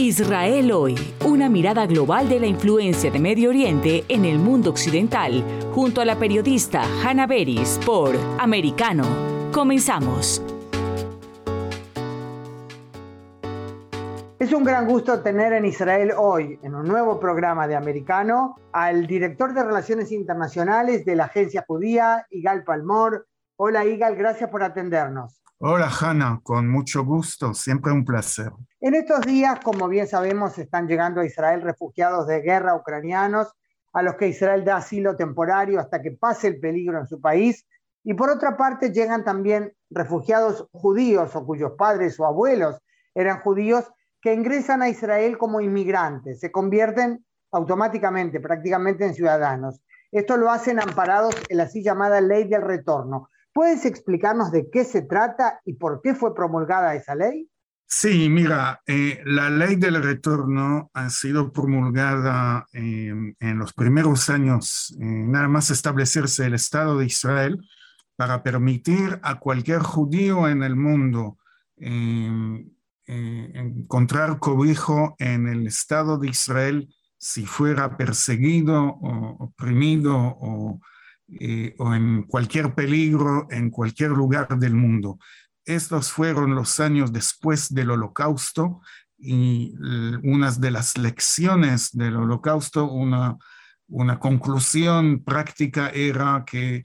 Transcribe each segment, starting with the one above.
Israel hoy, una mirada global de la influencia de Medio Oriente en el mundo occidental, junto a la periodista Hannah Beris por Americano. Comenzamos. Es un gran gusto tener en Israel hoy, en un nuevo programa de Americano, al director de Relaciones Internacionales de la Agencia Judía, Igal Palmor. Hola Igal, gracias por atendernos. Hola Hanna, con mucho gusto, siempre un placer. En estos días, como bien sabemos, están llegando a Israel refugiados de guerra ucranianos, a los que Israel da asilo temporario hasta que pase el peligro en su país. Y por otra parte, llegan también refugiados judíos o cuyos padres o abuelos eran judíos que ingresan a Israel como inmigrantes, se convierten automáticamente, prácticamente en ciudadanos. Esto lo hacen amparados en la así llamada ley del retorno. ¿Puedes explicarnos de qué se trata y por qué fue promulgada esa ley? Sí, mira, eh, la ley del retorno ha sido promulgada eh, en los primeros años, eh, nada más establecerse el Estado de Israel, para permitir a cualquier judío en el mundo encontrar cobijo en el Estado de Israel si fuera perseguido o oprimido o eh, o en cualquier peligro en cualquier lugar del mundo. Estos fueron los años después del holocausto y una de las lecciones del holocausto, una, una conclusión práctica era que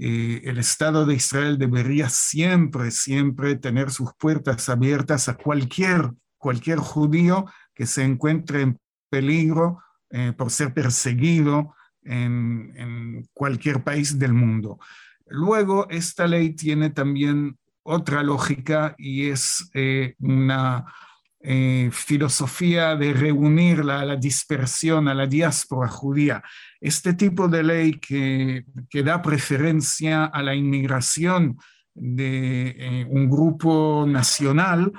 eh, el Estado de Israel debería siempre, siempre tener sus puertas abiertas a cualquier, cualquier judío que se encuentre en peligro eh, por ser perseguido en, cualquier país del mundo. Luego, esta ley tiene también otra lógica y es eh, una eh, filosofía de reunir la, la, dispersión a la diáspora judía. Este tipo de ley que, que da preferencia a la inmigración de eh, un grupo nacional,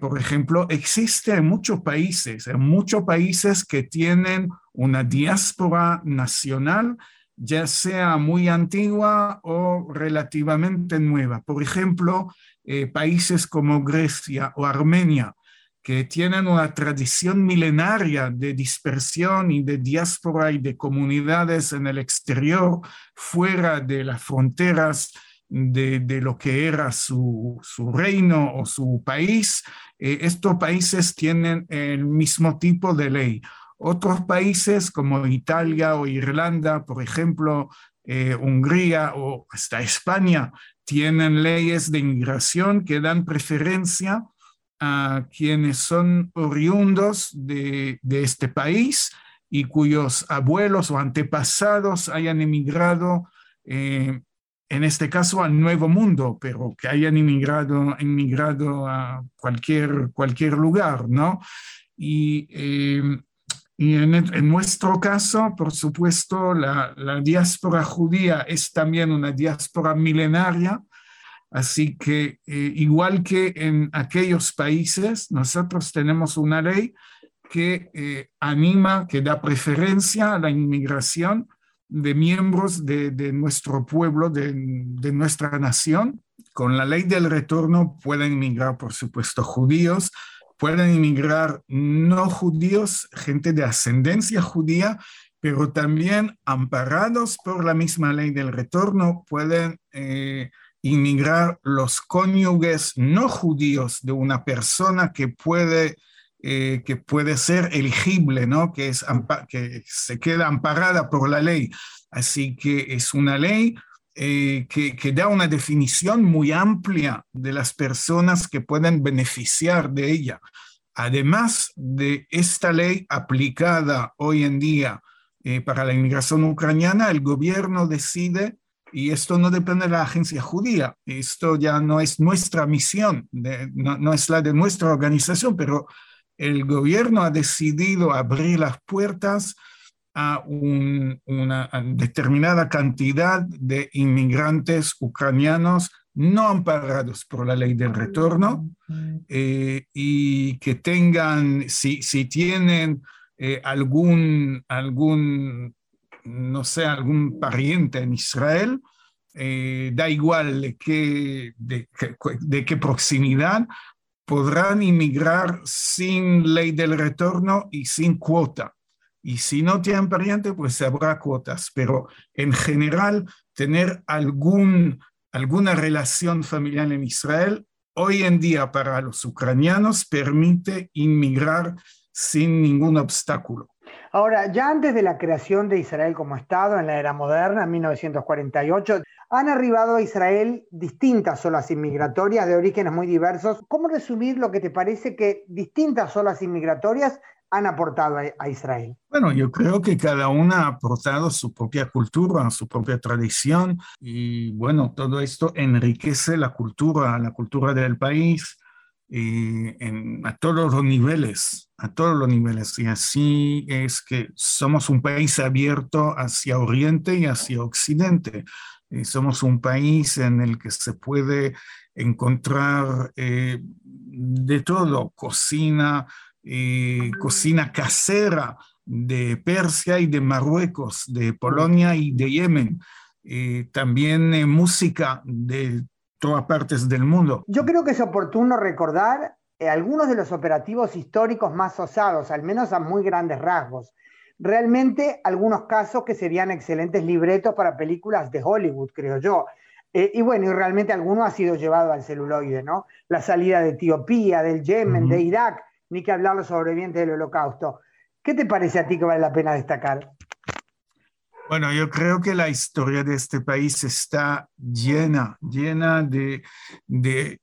por ejemplo, existe en muchos países, en muchos países que tienen una diáspora nacional, ya sea muy antigua o relativamente nueva. Por ejemplo, eh, países como Grecia o Armenia, que tienen una tradición milenaria de dispersión y de diáspora y de comunidades en el exterior, fuera de las fronteras de, lo que era su, reino o su país, eh, estos países tienen el mismo tipo de ley. Otros países como Italia o Irlanda, por ejemplo, eh, Hungría o hasta España, tienen leyes de inmigración que dan preferencia a quienes son oriundos de, este país y cuyos abuelos o antepasados hayan emigrado, eh, en este caso al Nuevo Mundo, pero que hayan emigrado, emigrado a cualquier, cualquier lugar, ¿no? Y eh, y en, nuestro caso, por supuesto, la, diáspora judía es también una diáspora milenaria, así que eh, igual que en aquellos países, nosotros tenemos una ley que eh, anima, que da preferencia a la inmigración de miembros de, nuestro pueblo, de, nuestra nación. Con la ley del retorno pueden migrar, por supuesto, judíos, pueden inmigrar no judíos, gente de ascendencia judía, pero también amparados por la misma ley del retorno, pueden eh, inmigrar los cónyuges no judíos de una persona que puede, eh, que puede ser elegible, ¿no? que, es, que se queda amparada por la ley. Así que es una ley eh, que, da una definición muy amplia de las personas que pueden beneficiar de ella. Además de esta ley aplicada hoy en día eh, para la inmigración ucraniana, el gobierno decide, y esto no depende de la agencia judía, esto ya no es nuestra misión, no es la de nuestra organización, pero el gobierno ha decidido abrir las puertas a una determinada cantidad de inmigrantes ucranianos no amparados por la ley del retorno eh, y que tengan, si, si tienen eh, algún, algún, no sé, algún pariente en Israel, eh, da igual de qué, de, de qué proximidad, podrán inmigrar sin ley del retorno y sin cuota. Y si no tienen pariente, pues habrá cuotas. Pero en general, tener algún, alguna relación familiar en Israel, hoy en día para los ucranianos permite inmigrar sin ningún obstáculo. Ahora, ya antes de la creación de Israel como Estado en la era moderna, en 1948, han arribado a Israel distintas olas inmigratorias de orígenes muy diversos. ¿Cómo resumir lo que te parece que distintas olas inmigratorias han aportado a, Israel? Bueno, yo creo que cada una ha aportado su propia cultura, su propia tradición y bueno, todo esto enriquece la cultura, la cultura del país y a todos los niveles, a todos los niveles. Y así es que somos un país abierto hacia Oriente y hacia Occidente. Y somos un país en el que se puede encontrar eh, de todo, cocina, eh, cocina casera de Persia y de Marruecos, de Polonia y de Yemen. Eh, también eh, música de todas partes del mundo. Yo creo que es oportuno recordar algunos de los operativos históricos más osados, al menos a muy grandes rasgos. Realmente algunos casos que serían excelentes libretos para películas de Hollywood, creo yo. y bueno, y realmente alguno ha sido llevado al celuloide, ¿no? La salida de Etiopía, del Yemen, de Irak, ni que hablar los sobrevivientes del holocausto. ¿Qué te parece a ti que vale la pena destacar? Bueno, yo creo que la historia de este país está llena, llena de, de,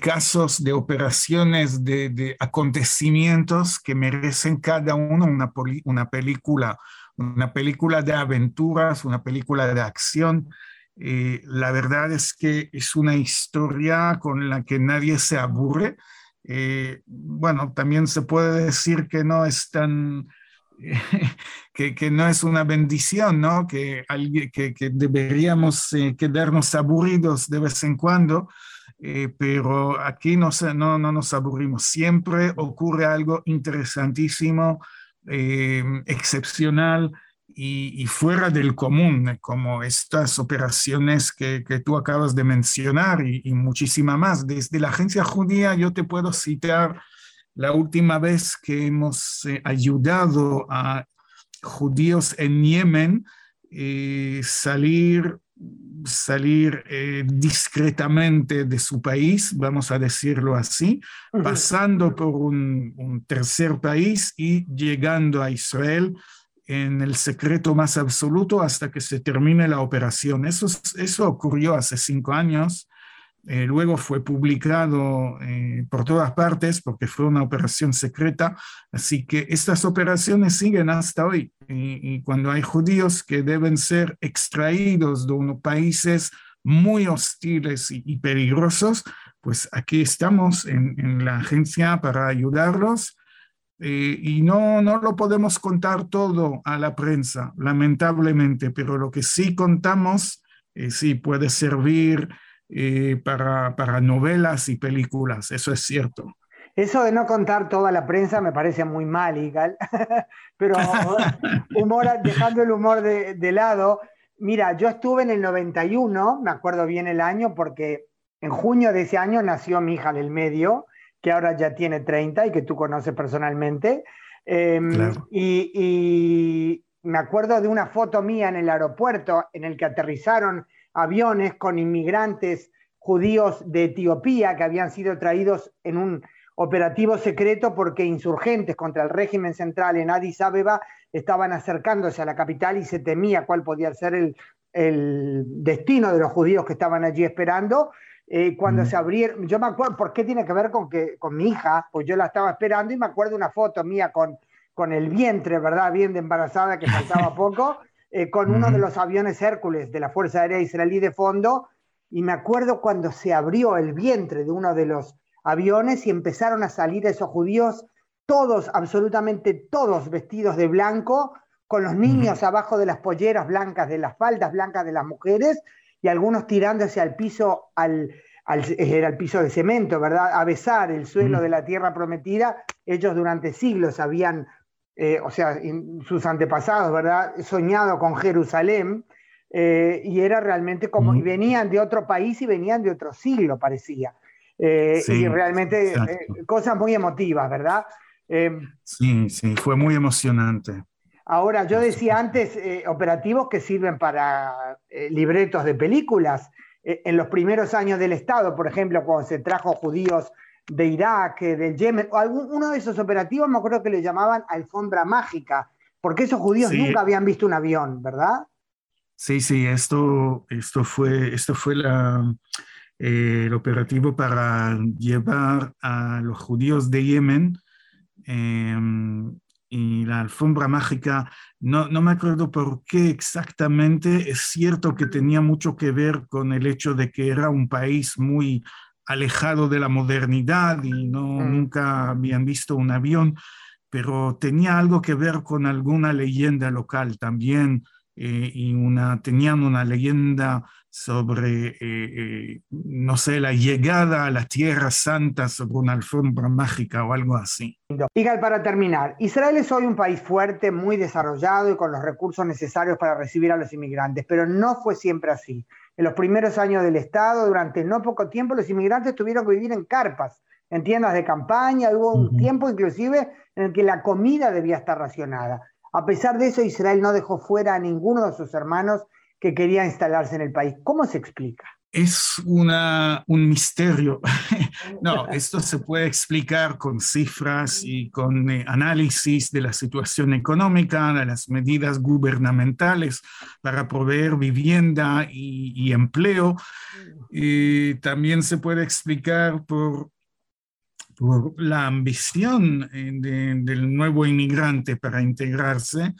casos, de operaciones, de, acontecimientos que merecen cada uno una, una película, una película de aventuras, una película de acción. Eh, la verdad es que es una historia con la que nadie se aburre eh, bueno, también se puede decir que no es tan, que, que, no es una bendición, ¿no? Que, que, que deberíamos eh, quedarnos aburridos de vez en cuando, eh, pero aquí no, no, no nos aburrimos. Siempre ocurre algo interesantísimo, excepcional y, fuera del común, como estas operaciones que, que tú acabas de mencionar y, y, muchísima más. Desde la agencia judía yo te puedo citar la última vez que hemos eh, ayudado a judíos en Yemen eh, salir salir eh, discretamente de su país, vamos a decirlo así, pasando por un, un tercer país y llegando a Israel en el secreto más absoluto hasta que se termine la operación. Eso, eso ocurrió hace cinco años. Eh, luego fue publicado eh, por todas partes porque fue una operación secreta. Así que estas operaciones siguen hasta hoy. Y, cuando hay judíos que deben ser extraídos de unos países muy hostiles y, peligrosos, pues aquí estamos en, la agencia para ayudarlos eh, y no, no lo podemos contar todo a la prensa, lamentablemente, pero lo que sí contamos sí puede servir eh, para, para novelas y películas, eso es cierto. Eso de no contar toda la prensa me parece muy mal, Igal, pero humor, dejando el humor de, de, lado, mira, yo estuve en el 91, me acuerdo bien el año, porque en junio de ese año nació mi hija del medio, que ahora ya tiene 30 y que tú conoces personalmente. Em, y, me acuerdo de una foto mía en el aeropuerto en el que aterrizaron aviones con inmigrantes judíos de Etiopía que habían sido traídos en un operativo secreto porque insurgentes contra el régimen central en Addis Abeba estaban acercándose a la capital y se temía cuál podía ser el, el destino de los judíos que estaban allí esperando. Eh, cuando se abrieron, yo me acuerdo, ¿por qué tiene que ver con, que, con mi hija? Pues yo la estaba esperando y me acuerdo una foto mía con, con el vientre, ¿verdad? Bien de embarazada, que faltaba poco, eh, con uno de los aviones Hércules de la Fuerza Aérea Israelí de fondo, y me acuerdo cuando se abrió el vientre de uno de los aviones y empezaron a salir esos judíos, todos, absolutamente todos vestidos de blanco, con los niños abajo de las polleras blancas, de las faldas blancas de las mujeres, y algunos tirándose al piso, al, era el piso de cemento, ¿verdad? A besar el suelo de la tierra prometida. Ellos durante siglos habían, eh, o sea, sus antepasados, ¿verdad? Soñado con Jerusalén. Eh, y era realmente como, y venían de otro país y venían de otro siglo, parecía. y realmente cosas muy emotivas, ¿verdad? sí, sí, fue muy emocionante. Ahora, yo decía antes, operativos que sirven para libretos de películas. en los primeros años del Estado, por ejemplo, cuando se trajo judíos de Irak, del Yemen, o algún, uno de esos operativos me acuerdo que le llamaban alfombra mágica, porque esos judíos nunca habían visto un avión, ¿verdad? Sí, sí, esto, esto fue, esto fue la, eh, el operativo para llevar a los judíos de Yemen em, y la alfombra mágica, no, no, me acuerdo por qué exactamente, es cierto que tenía mucho que ver con el hecho de que era un país muy alejado de la modernidad y no, mm. nunca habían visto un avión, pero tenía algo que ver con alguna leyenda local también. Eh, y una, tenían una leyenda sobre, eh, eh, no sé, la llegada a la Tierra Santa sobre una alfombra mágica o algo así. Igal, para terminar, Israel es hoy un país fuerte, muy desarrollado y con los recursos necesarios para recibir a los inmigrantes, pero no fue siempre así. En los primeros años del Estado, durante no poco tiempo, los inmigrantes tuvieron que vivir en carpas, en tiendas de campaña, hubo un tiempo inclusive en el que la comida debía estar racionada. A pesar de eso, Israel no dejó fuera a ninguno de sus hermanos que quería instalarse en el país. ¿Cómo se explica? Es una, un misterio. no, esto se puede explicar con cifras y con eh, análisis de la situación económica, de las medidas gubernamentales para proveer vivienda y, empleo. Y también se puede explicar por, por la ambición eh, del nuevo inmigrante para integrarse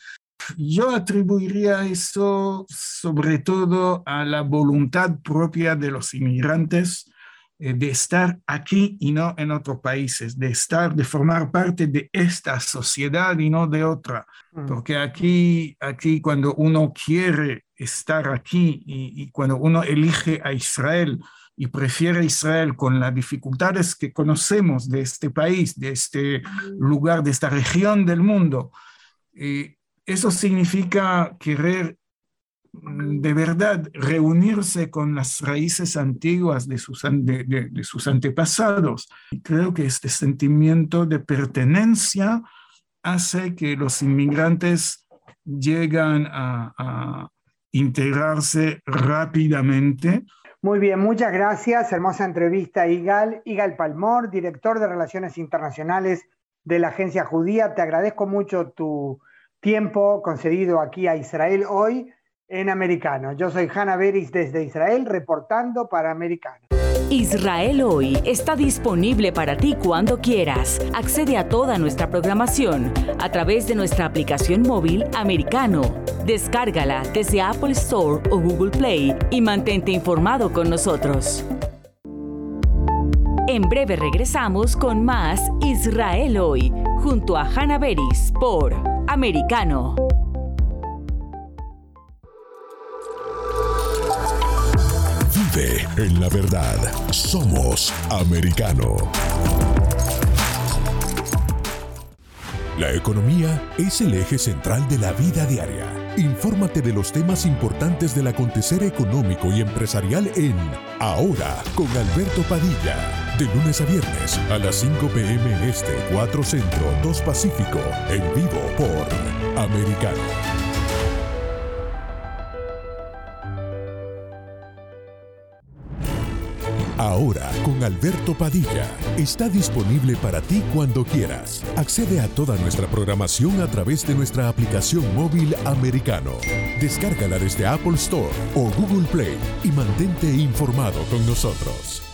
yo atribuiría eso sobre todo a la voluntad propia de los inmigrantes eh, de estar aquí y no en otros países, de estar, de formar parte de esta sociedad y no de otra. Mm. Porque aquí, aquí cuando uno quiere estar aquí y, y cuando uno elige a Israel, y prefiere Israel con las dificultades que conocemos de este país, de este lugar, de esta región del mundo, eh, eso significa querer mm, de verdad reunirse con las raíces antiguas de sus, de, sus antepasados. creo que este sentimiento de pertenencia hace que los inmigrantes llegan a, a integrarse rápidamente. Muy bien, muchas gracias. Hermosa entrevista, Igal. Igal Palmor, director de Relaciones Internacionales de la Agencia Judía. Te agradezco mucho tu, tiempo concedido aquí a Israel hoy en Americano. Yo soy Hanna Beris desde Israel reportando para Americano. Israel hoy está disponible para ti cuando quieras. Accede a toda nuestra programación a través de nuestra aplicación móvil Americano. Descárgala desde Apple Store o Google Play y mantente informado con nosotros. En breve regresamos con más Israel hoy junto a Hanna Beris por Vive en la verdad. Somos americano. La economía es el eje central de la vida diaria. Infórmate de los temas importantes del acontecer económico y empresarial en Ahora con Alberto Padilla de lunes a viernes a las 5 pm este, 4 centro, 2 pacífico, en vivo por Americano. Ahora con Alberto Padilla está disponible para ti cuando quieras. Accede a toda nuestra programación a través de nuestra aplicación móvil americano. Descárgala desde Apple Store o Google Play y mantente informado con nosotros.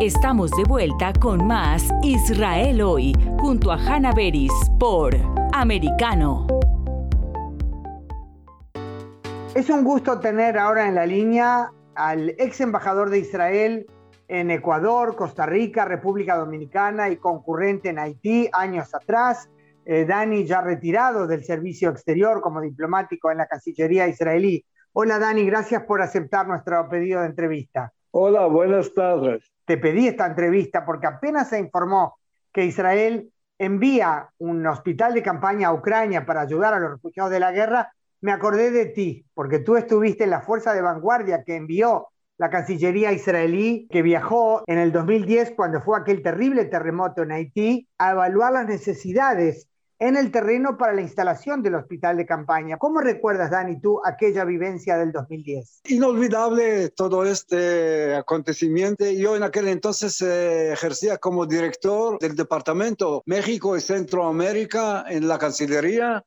Estamos de vuelta con más Israel hoy, junto a Hanna Beris por Americano. Es un gusto tener ahora en la línea al ex embajador de Israel en Ecuador, Costa Rica, República Dominicana y concurrente en Haití años atrás. Eh, Dani, ya retirado del servicio exterior como diplomático en la Cancillería israelí. Hola Dani, gracias por aceptar nuestro pedido de entrevista. Hola, buenas tardes te pedí esta entrevista porque apenas se informó que Israel envía un hospital de campaña a Ucrania para ayudar a los refugiados de la guerra, me acordé de ti, porque tú estuviste en la fuerza de vanguardia que envió la Cancillería israelí, que viajó en el 2010, cuando fue aquel terrible terremoto en Haití, a evaluar las necesidades en el terreno para la instalación del hospital de campaña. ¿Cómo recuerdas, Dani, tú aquella vivencia del 2010? Inolvidable todo este acontecimiento. Yo en aquel entonces eh, ejercía como director del Departamento México y Centroamérica en la Cancillería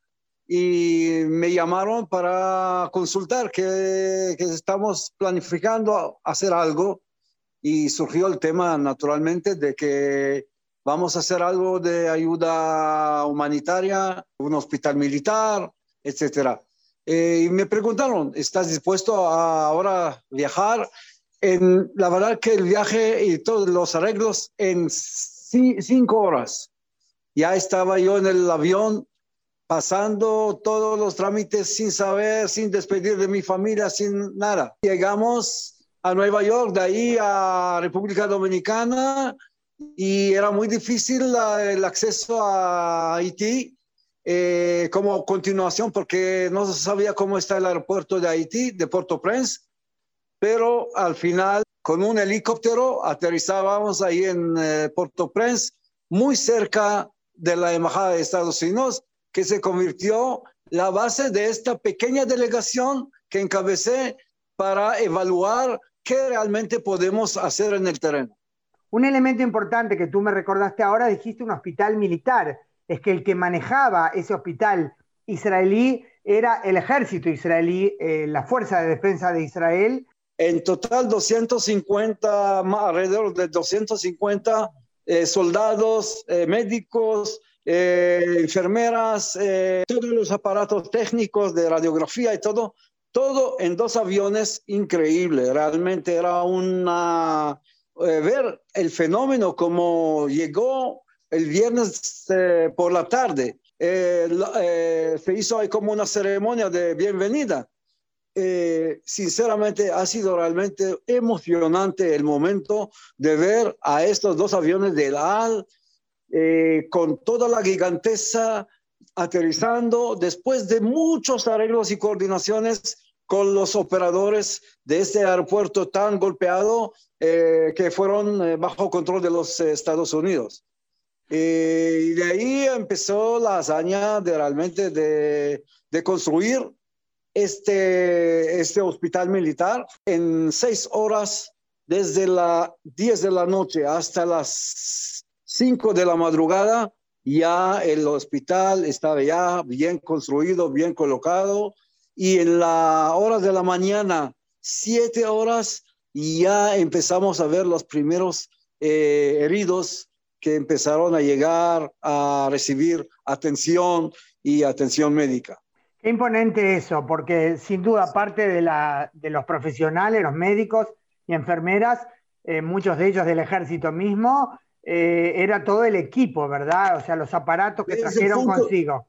y me llamaron para consultar que, que estamos planificando hacer algo y surgió el tema naturalmente de que vamos a hacer algo de ayuda humanitaria, un hospital militar, etcétera. Eh, y me preguntaron, ¿estás dispuesto a ahora viajar? En, la verdad que el viaje y todos los arreglos en cinco horas. Ya estaba yo en el avión pasando todos los trámites sin saber, sin despedir de mi familia, sin nada. Llegamos a Nueva York, de ahí a República Dominicana, y era muy difícil el acceso a Haití eh, como continuación porque no se sabía cómo está el aeropuerto de Haití, de Port-au-Prince, pero al final con un helicóptero aterrizábamos ahí en eh, Port-au-Prince, muy cerca de la Embajada de Estados Unidos, que se convirtió la base de esta pequeña delegación que encabecé para evaluar qué realmente podemos hacer en el terreno. Un elemento importante que tú me recordaste ahora, dijiste un hospital militar, es que el que manejaba ese hospital israelí era el ejército israelí, eh, la Fuerza de Defensa de Israel. En total 250, alrededor de 250 eh, soldados, eh, médicos, enfermeras, todos los aparatos técnicos de radiografía y todo, todo en dos aviones increíble. Realmente era una eh, ver el fenómeno como llegó el viernes eh, por la tarde. Eh, se hizo ahí como una ceremonia de bienvenida. sinceramente ha sido realmente emocionante el momento de ver a estos dos aviones de la AL con toda la giganteza aterrizando después de muchos arreglos y coordinaciones con los operadores de este aeropuerto tan golpeado eh, que fueron eh, bajo control de los eh, Estados Unidos. y de ahí empezó la hazaña de realmente de, de, construir este, este hospital militar en seis horas, desde las 10 de la noche hasta las 5 de la madrugada, ya el hospital estaba ya bien construido, bien colocado, y en las horas de la mañana, siete horas, ya empezamos a ver los primeros eh, heridos que empezaron a llegar a recibir atención y atención médica. Qué imponente eso, porque sin duda, aparte de, la, de los profesionales, los médicos y enfermeras, eh, muchos de ellos del ejército mismo, eh, era todo el equipo, ¿verdad? O sea, los aparatos que trajeron consigo.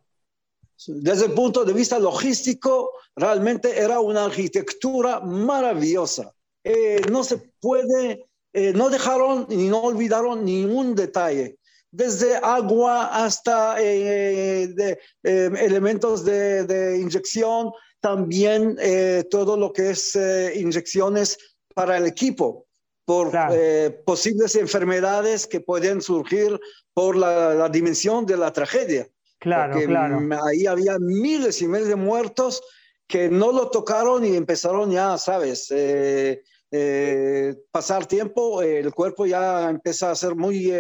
Desde el punto de vista logístico, realmente era una arquitectura maravillosa. Eh, no se puede, eh, no dejaron ni no olvidaron ningún detalle, desde agua hasta eh, de, elementos de, de, inyección, también todo lo que es inyecciones para el equipo. por eh, posibles enfermedades que pueden surgir por la, dimensión de la tragedia. Claro, claro. Ahí había miles y miles de muertos que no lo tocaron y empezaron ya, sabes, eh, eh, pasar tiempo, el cuerpo ya empieza a ser muy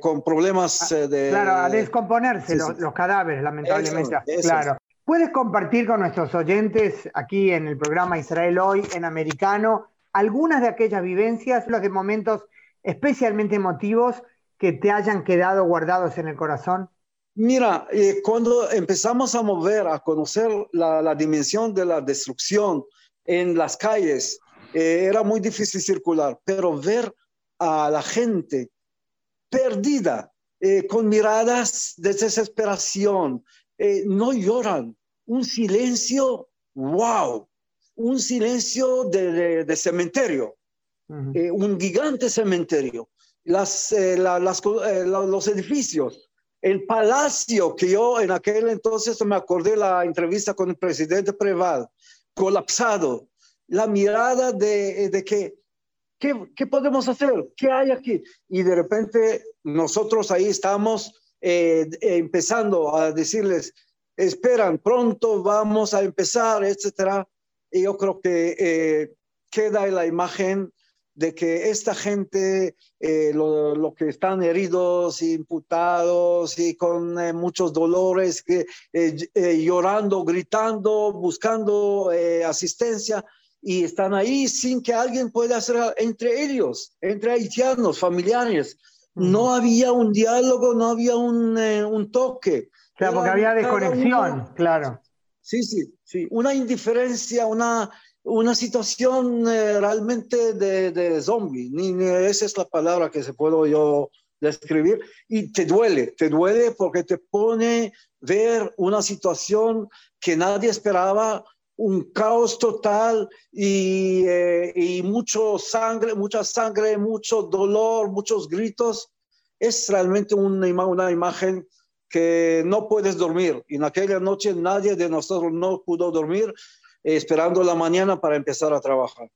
con problemas ah, de... Claro, a descomponerse Los, cadáveres, lamentablemente. claro. ¿Puedes compartir con nuestros oyentes aquí en el programa Israel Hoy en Americano algunas de aquellas vivencias, los de momentos especialmente emotivos que te hayan quedado guardados en el corazón? Mira, eh, cuando empezamos a mover, a conocer la, dimensión de la destrucción en las calles, eh, era muy difícil circular, pero ver a la gente perdida, eh, con miradas de desesperación, no lloran, un silencio, wow, un silencio de, cementerio, un gigante cementerio, las, los edificios, el palacio que yo en aquel entonces me acordé la entrevista con el presidente Preval, colapsado, la mirada de, de que, ¿qué, ¿qué, podemos hacer? ¿Qué hay aquí? Y de repente nosotros ahí estamos eh, empezando a decirles, esperan, pronto vamos a empezar, etcétera. Y yo creo que eh, queda la imagen de que esta gente, eh, lo, que están heridos, imputados y con muchos dolores, que, llorando, gritando, buscando asistencia, y están ahí sin que alguien pueda hacer entre ellos, entre haitianos, familiares. No había un diálogo, no había un, eh, un toque. Claro, porque había desconexión, claro. Sí, sí, sí. Una indiferencia, una, una situación eh, realmente de, de zombie. Ni, esa es la palabra que se puedo yo describir. Y te duele, te duele porque te pone ver una situación que nadie esperaba, un caos total y, eh, y, mucho sangre, mucha sangre, mucho dolor, muchos gritos. Es realmente una, una imagen que no puedes dormir. En aquella noche nadie de nosotros no pudo dormir esperando la mañana para empezar a trabajar.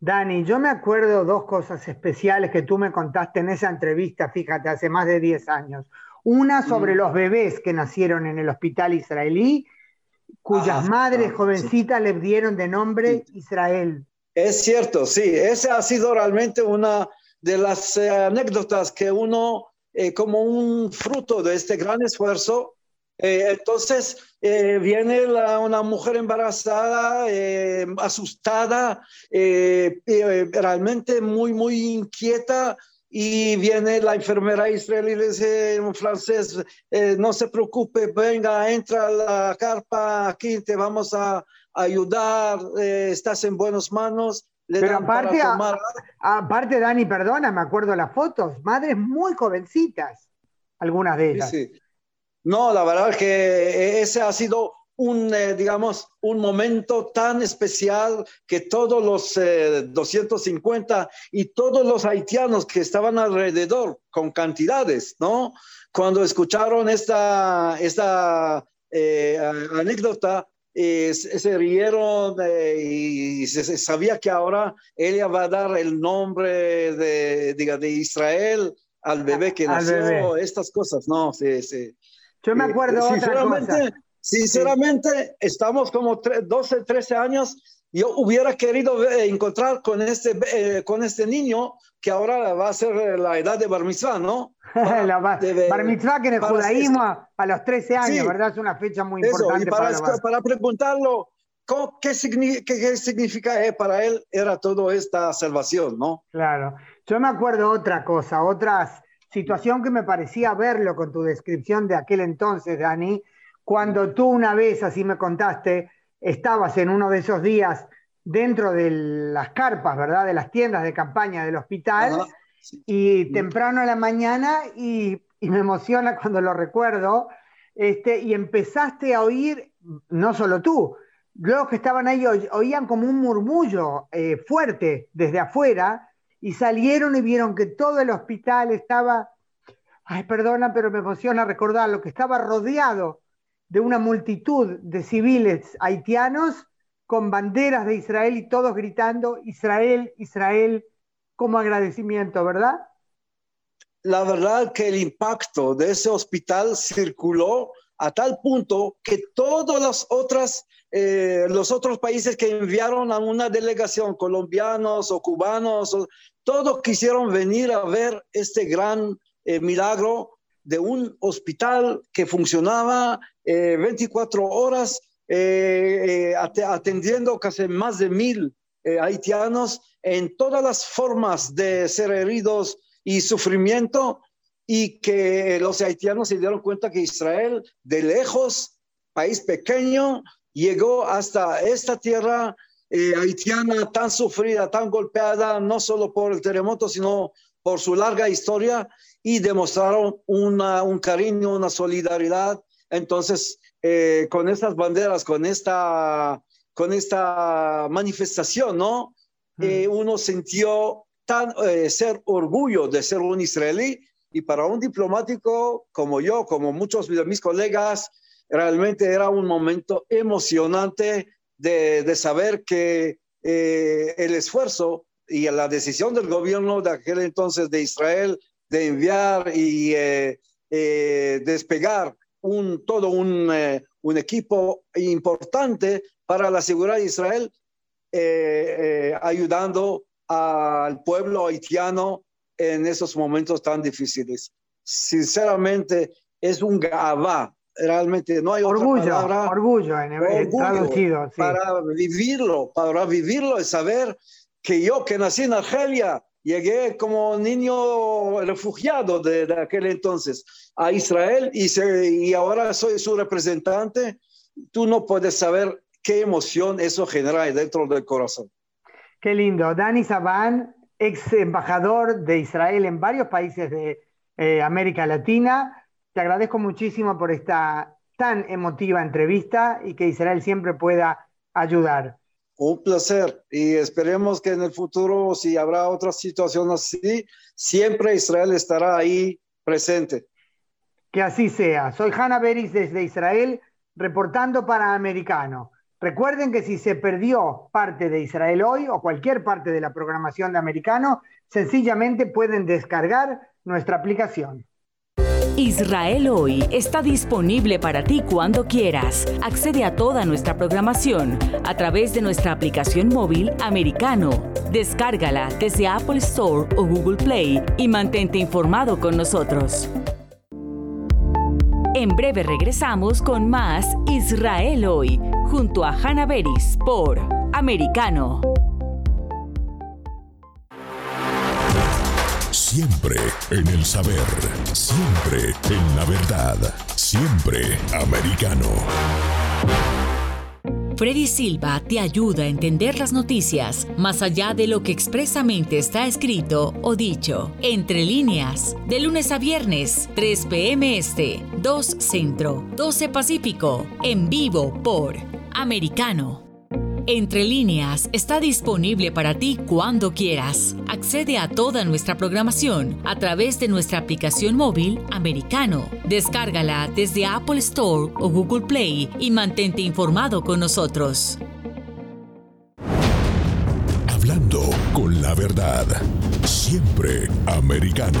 Dani, yo me acuerdo dos cosas especiales que tú me contaste en esa entrevista, fíjate, hace más de 10 años. Una sobre los bebés que nacieron en el hospital israelí cuyas madres jovencitas le dieron de nombre Israel. Es cierto, sí, esa ha sido realmente una de las eh, anécdotas que uno, eh, como un fruto de este gran esfuerzo, eh, entonces viene una mujer embarazada, asustada, realmente muy, muy inquieta y viene la enfermera israelí y le dice en francés, eh, no se preocupe, venga, entra a la carpa, aquí te vamos a ayudar, eh, estás en buenas manos. Pero aparte, aparte, Dani, perdona, me acuerdo las fotos, madres muy jovencitas, algunas de ellas. Sí, sí. No, la verdad que ese ha sido un, eh, digamos, un momento tan especial que todos los 250 eh, y todos los haitianos que estaban alrededor, con cantidades, ¿no? Cuando escucharon esta, esta eh, anécdota, se, rieron y se, sabía que ahora ella va a dar el nombre de, de Israel al bebé que nació, estas cosas, ¿no? Sí, sí. Yo me acuerdo otra cosa. Sinceramente, estamos como 12, 13 años. Yo hubiera querido encontrar con este, eh, con este niño que ahora va a ser la edad de bar mitzvah, ¿no? la bar, mitzvah que en el judaísmo a, los 13 años, ¿verdad? Es una fecha muy importante. para, para, preguntarlo, ¿qué, significa, qué significa eh, para él? Era toda esta salvación, ¿no? Claro. Yo me acuerdo otra cosa, otra situación que me parecía verlo con tu descripción de aquel entonces, Dani, cuando tú una vez, así me contaste, estabas en uno de esos días dentro de las carpas, ¿verdad? De las tiendas de campaña del hospital, y temprano en la mañana, y, me emociona cuando lo recuerdo, este, y empezaste a oír, no solo tú, los que estaban ahí oían como un murmullo eh, fuerte desde afuera, y salieron y vieron que todo el hospital estaba, ay, perdona, pero me emociona recordarlo, que estaba rodeado de una multitud de civiles haitianos con banderas de Israel y todos gritando Israel, Israel, como agradecimiento, ¿verdad? La verdad que el impacto de ese hospital circuló a tal punto que todos los, otras, eh, los otros países que enviaron a una delegación, colombianos o cubanos, todos quisieron venir a ver este gran eh, milagro de un hospital que funcionaba 24 horas atendiendo casi más de mil haitianos en todas las formas de ser heridos y sufrimiento y que los haitianos se dieron cuenta que Israel de lejos, país pequeño, llegó hasta esta tierra eh, haitiana tan sufrida, tan golpeada, no solo por el terremoto, sino por su larga historia y demostraron una, un cariño, una solidaridad. Entonces, eh, con estas banderas, con esta, con esta manifestación, ¿no? Eh, uno sintió tan, ser orgullo de ser un israelí y para un diplomático como yo, como muchos de mis colegas, realmente era un momento emocionante de, de saber que eh, el esfuerzo y la decisión del gobierno de aquel entonces de Israel de enviar y despegar un, todo un, un equipo importante para la seguridad de Israel eh, eh, ayudando al pueblo haitiano en esos momentos tan difíciles. Sinceramente, es un gabá. Realmente no hay orgullo, otra palabra. Orgullo, en orgullo traducido. Sí. Para vivirlo, para vivirlo es saber que yo que nací en Argelia, llegué como niño refugiado de, de aquel entonces a Israel y, se, y ahora soy su representante. Tú no puedes saber qué emoción eso genera dentro del corazón. Qué lindo. Dani Saban, ex embajador de Israel en varios países de eh, América Latina, te agradezco muchísimo por esta tan emotiva entrevista y que Israel siempre pueda ayudar. Un placer y esperemos que en el futuro, si habrá otra situación así, siempre Israel estará ahí presente. Que así sea. Soy Hanna Beris desde Israel, reportando para Americano. Recuerden que si se perdió parte de Israel hoy o cualquier parte de la programación de Americano, sencillamente pueden descargar nuestra aplicación. Israel hoy está disponible para ti cuando quieras. Accede a toda nuestra programación a través de nuestra aplicación móvil americano. Descárgala desde Apple Store o Google Play y mantente informado con nosotros. En breve regresamos con más Israel hoy, junto a Hannah Beris por Americano. Siempre en el saber, siempre en la verdad, siempre americano. Freddy Silva te ayuda a entender las noticias más allá de lo que expresamente está escrito o dicho. Entre líneas, de lunes a viernes, 3 p.m. Este, 2 Centro, 12 Pacífico, en vivo por Americano. Entre líneas está disponible para ti cuando quieras. Accede a toda nuestra programación a través de nuestra aplicación móvil americano. Descárgala desde Apple Store o Google Play y mantente informado con nosotros. Hablando con la verdad. Siempre americano.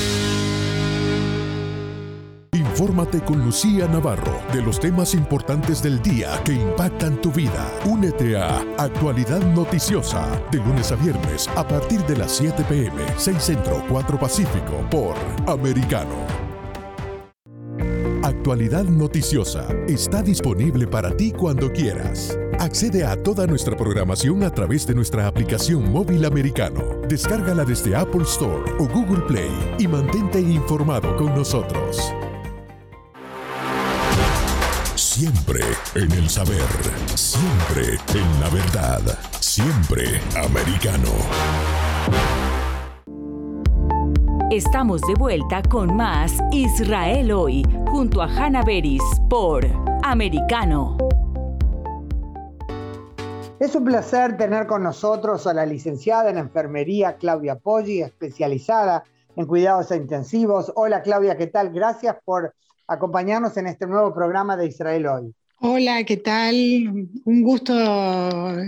Infórmate con Lucía Navarro de los temas importantes del día que impactan tu vida. Únete a Actualidad Noticiosa de lunes a viernes a partir de las 7 pm, 6 Centro, 4 Pacífico por Americano. actualidad noticiosa está disponible para ti cuando quieras. Accede a toda nuestra programación a través de nuestra aplicación móvil americano. Descárgala desde Apple Store o Google Play y mantente informado con nosotros. Siempre en el saber, siempre en la verdad, siempre americano. Estamos de vuelta con más Israel hoy, junto a Hanna Beris por Americano. Es un placer tener con nosotros a la licenciada en enfermería Claudia Poggi, especializada en cuidados intensivos. Hola Claudia, ¿qué tal? Gracias por acompañarnos en este nuevo programa de Israel hoy. Hola, ¿qué tal? Un gusto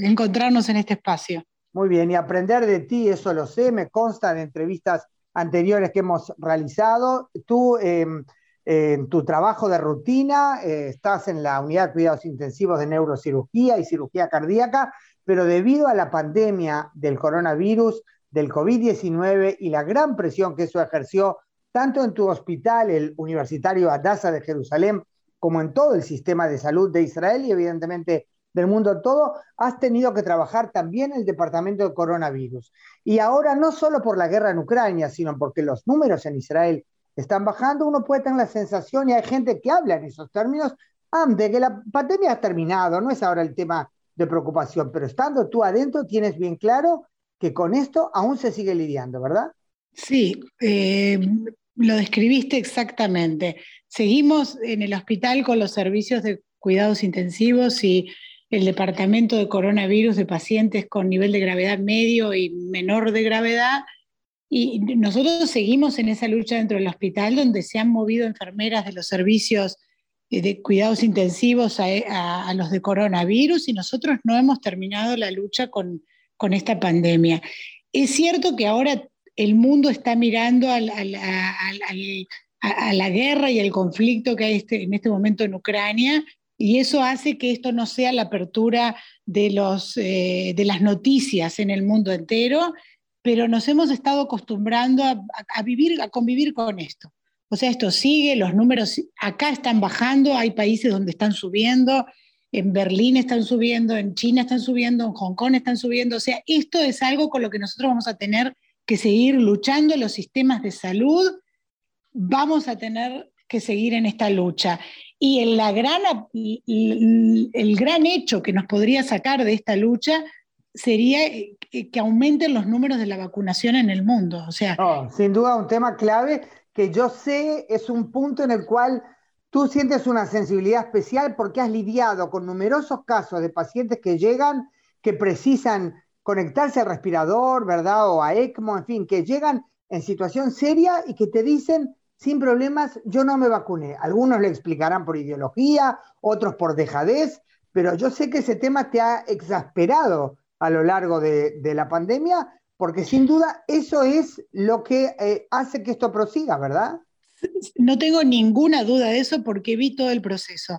encontrarnos en este espacio. Muy bien, y aprender de ti, eso lo sé, me consta de entrevistas anteriores que hemos realizado. Tú, em, en tu trabajo de rutina, eh, estás en la unidad de cuidados intensivos de neurocirugía y cirugía cardíaca, pero debido a la pandemia del coronavirus, del COVID-19 y la gran presión que eso ejerció tanto en tu hospital, el Universitario Adasa de Jerusalén, como en todo el sistema de salud de Israel y evidentemente del mundo todo, has tenido que trabajar también en el departamento de coronavirus. Y ahora no solo por la guerra en Ucrania, sino porque los números en Israel están bajando, uno puede tener la sensación, y hay gente que habla en esos términos, ah, de que la pandemia ha terminado, no es ahora el tema de preocupación, pero estando tú adentro tienes bien claro que con esto aún se sigue lidiando, ¿verdad? Sí, eh, lo describiste exactamente. Seguimos en el hospital con los servicios de cuidados intensivos y el departamento de coronavirus de pacientes con nivel de gravedad medio y menor de gravedad. Y nosotros seguimos en esa lucha dentro del hospital donde se han movido enfermeras de los servicios de cuidados intensivos a, los de coronavirus y nosotros no hemos terminado la lucha con, con esta pandemia. Es cierto que ahora el mundo está mirando a la guerra y al conflicto que hay este, en este momento en Ucrania y eso hace que esto no sea la apertura de, eh, de las noticias en el mundo entero, pero nos hemos estado acostumbrando a, vivir, a convivir con esto. O sea, esto sigue, los números acá están bajando, hay países donde están subiendo, en Berlín están subiendo, en China están subiendo, en Hong Kong están subiendo. O sea, esto es algo con lo que nosotros vamos a tener que seguir luchando, los sistemas de salud, vamos a tener que seguir en esta lucha. Y el, la gran, el gran hecho que nos podría sacar de esta lucha sería que aumenten los números de la vacunación en el mundo. O sea, sin duda un tema clave que yo sé es un punto en el cual tú sientes una sensibilidad especial porque has lidiado con numerosos casos de pacientes que llegan, que precisan conectarse al respirador, ¿verdad? O a ECMO, en fin, que llegan en situación seria y que te dicen, sin problemas, yo no me vacuné. Algunos le explicarán por ideología, otros por dejadez, pero yo sé que ese tema te ha exasperado a lo largo de, la pandemia, porque sin duda eso es lo que eh, hace que esto prosiga, ¿verdad? No tengo ninguna duda de eso porque vi todo el proceso.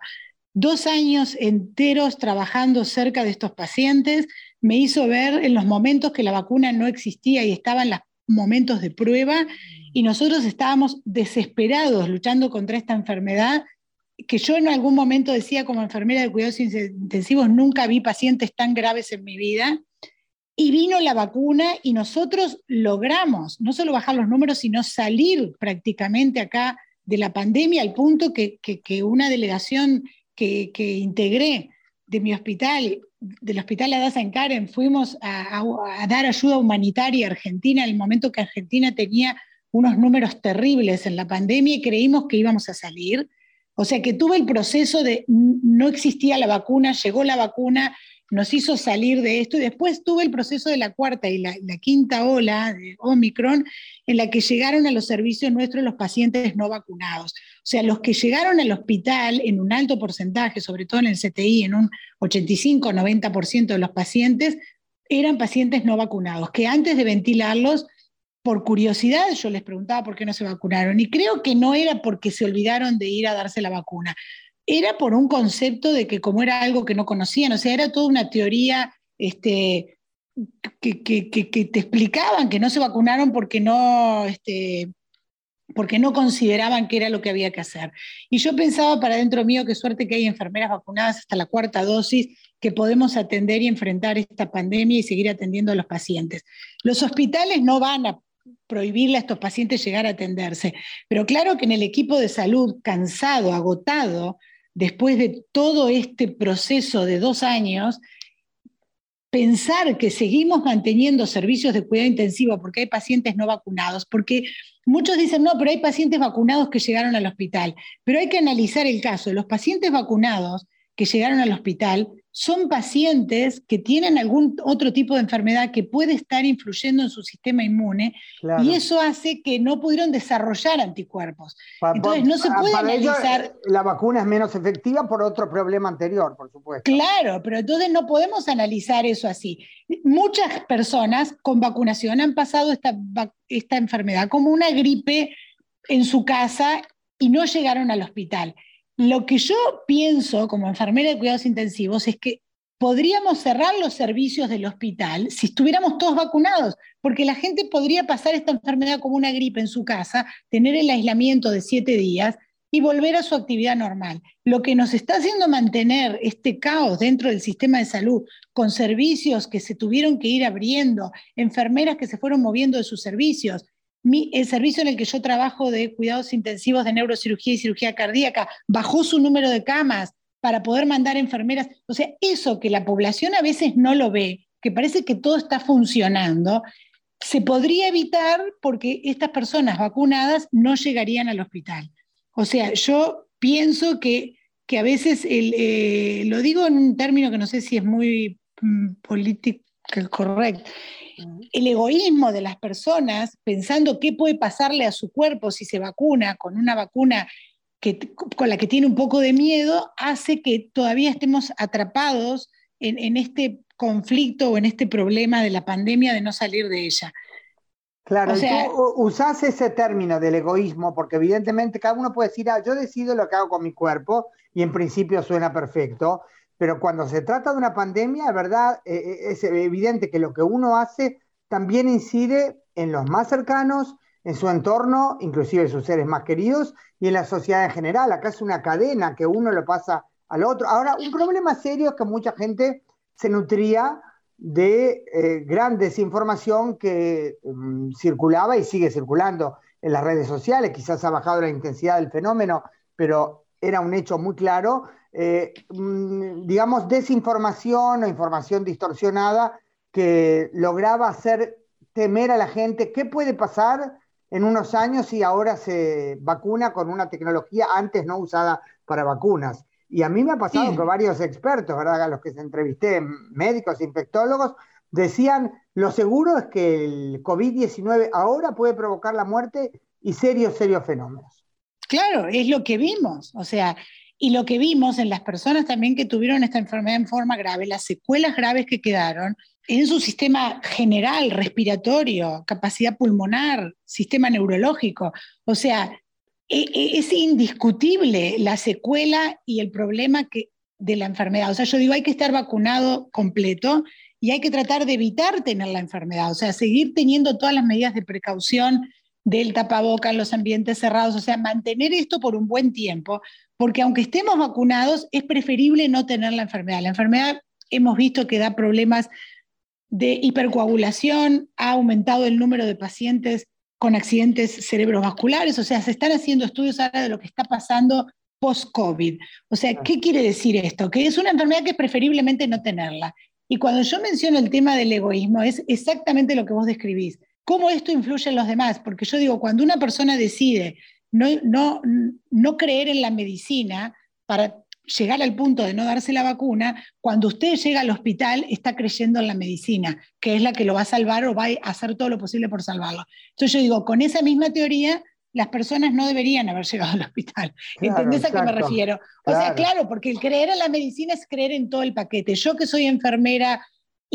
Dos años enteros trabajando cerca de estos pacientes me hizo ver en los momentos que la vacuna no existía y estaban los momentos de prueba y nosotros estábamos desesperados luchando contra esta enfermedad, que yo en algún momento decía como enfermera de cuidados intensivos, nunca vi pacientes tan graves en mi vida. Y vino la vacuna y nosotros logramos no solo bajar los números, sino salir prácticamente acá de la pandemia al punto que, una delegación que, integré de mi hospital, del hospital Adasa en Karen, fuimos a, a, dar ayuda humanitaria a Argentina en el momento que Argentina tenía unos números terribles en la pandemia y creímos que íbamos a salir. O sea que tuve el proceso de no existía la vacuna, llegó la vacuna, nos hizo salir de esto. Y después tuve el proceso de la cuarta y la, quinta ola de Omicron en la que llegaron a los servicios nuestros los pacientes no vacunados. O sea, los que llegaron al hospital en un alto porcentaje, sobre todo en el CTI, en un 85-90% de los pacientes, eran pacientes no vacunados, que antes de ventilarlos por curiosidad yo les preguntaba por qué no se vacunaron. Y creo que no era porque se olvidaron de ir a darse la vacuna, era por un concepto de que como era algo que no conocían, o sea, era toda una teoría este, que, te explicaban que no se vacunaron porque no, este, porque no consideraban que era lo que había que hacer. Y yo pensaba para dentro mío, qué suerte que hay enfermeras vacunadas hasta la cuarta dosis, que podemos atender y enfrentar esta pandemia y seguir atendiendo a los pacientes. Los hospitales no van a prohibirle a estos pacientes llegar a atenderse, pero claro que en el equipo de salud, cansado, agotado, después de todo este proceso de dos años, pensar que seguimos manteniendo servicios de cuidado intensivo porque hay pacientes no vacunados, porque muchos dicen, no, pero hay pacientes vacunados que llegaron al hospital, pero hay que analizar el caso. Los pacientes vacunados que llegaron al hospital son pacientes que tienen algún otro tipo de enfermedad que puede estar influyendo en su sistema inmune y eso hace que no pudieron desarrollar anticuerpos. entonces no se puede analizar... Eh, la vacuna es menos efectiva por otro problema anterior, por supuesto. Claro, pero entonces no podemos analizar eso así. Muchas personas con vacunación han pasado esta, esta enfermedad como una gripe en su casa y no llegaron al hospital. Lo que yo pienso como enfermera de cuidados intensivos es que podríamos cerrar los servicios del hospital si estuviéramos todos vacunados, porque la gente podría pasar esta enfermedad como una gripe en su casa, tener el aislamiento de siete días y volver a su actividad normal. Lo que nos está haciendo mantener este caos dentro del sistema de salud, con servicios que se tuvieron que ir abriendo, enfermeras que se fueron moviendo de sus servicios, el servicio en el que yo trabajo de cuidados intensivos de neurocirugía y cirugía cardíaca bajó su número de camas para poder mandar enfermeras. O sea, eso que la población a veces no lo ve, que parece que todo está funcionando, se podría evitar porque estas personas vacunadas no llegarían al hospital. O sea, yo pienso que, que a veces, eh, lo digo en un término que no sé si es muy mm, político correcto, el egoísmo de las personas pensando qué puede pasarle a su cuerpo si se vacuna con una vacuna que, con la que tiene un poco de miedo, hace que todavía estemos atrapados en, este conflicto o en este problema de la pandemia de no salir de ella. Claro, tú usás ese término del egoísmo porque evidentemente cada uno puede decir, ah, yo decido lo que hago con mi cuerpo y en principio suena perfecto, pero cuando se trata de una pandemia, de verdad, eh, eh, es evidente que lo que uno hace también incide en los más cercanos, en su entorno, inclusive en sus seres más queridos y en la sociedad en general. Acá es una cadena que uno lo pasa al otro. Ahora, un problema serio es que mucha gente se nutría de eh, gran desinformación que mm, circulaba y sigue circulando en las redes sociales. Quizás ha bajado la intensidad del fenómeno, pero era un hecho muy claro eh, mm, digamos, desinformación o información distorsionada que lograba hacer temer a la gente qué puede pasar en unos años si ahora se vacuna con una tecnología antes no usada para vacunas. Y a mí me ha pasado que varios expertos, ¿verdad? A los que se entrevisté, médicos, infectólogos, decían, lo seguro es que el COVID-19 ahora puede provocar la muerte y serios, serios fenómenos. Claro, es lo que vimos. O sea, y lo que vimos en las personas también que tuvieron esta enfermedad en forma grave, las secuelas graves que quedaron en su sistema general, respiratorio, capacidad pulmonar, sistema neurológico. O sea, e, e, es indiscutible la secuela y el problema de la enfermedad. O sea, yo digo, hay que estar vacunado completo y hay que tratar de evitar tener la enfermedad. O sea, seguir teniendo todas las medidas de precaución del tapaboca en los ambientes cerrados, o sea, mantener esto por un buen tiempo, porque aunque estemos vacunados, es preferible no tener la enfermedad. La enfermedad hemos visto que da problemas de hipercoagulación, ha aumentado el número de pacientes con accidentes cerebrovasculares, o sea, se están haciendo estudios ahora de lo que está pasando post-COVID. O sea, ¿qué quiere decir esto? Que es una enfermedad que es preferiblemente no tenerla. Y cuando yo menciono el tema del egoísmo, es exactamente lo que vos describís. ¿Cómo esto influye en los demás? Porque yo digo, cuando una persona decide no, no, no creer en la medicina para llegar al punto de no darse la vacuna, cuando usted llega al hospital está creyendo en la medicina, que es la que lo va a salvar o va a hacer todo lo posible por salvarlo. Entonces yo digo, con esa misma teoría, las personas no deberían haber llegado al hospital. ¿Entendés a qué me refiero? O sea, claro, porque el creer en la medicina es creer en todo el paquete. Yo que soy enfermera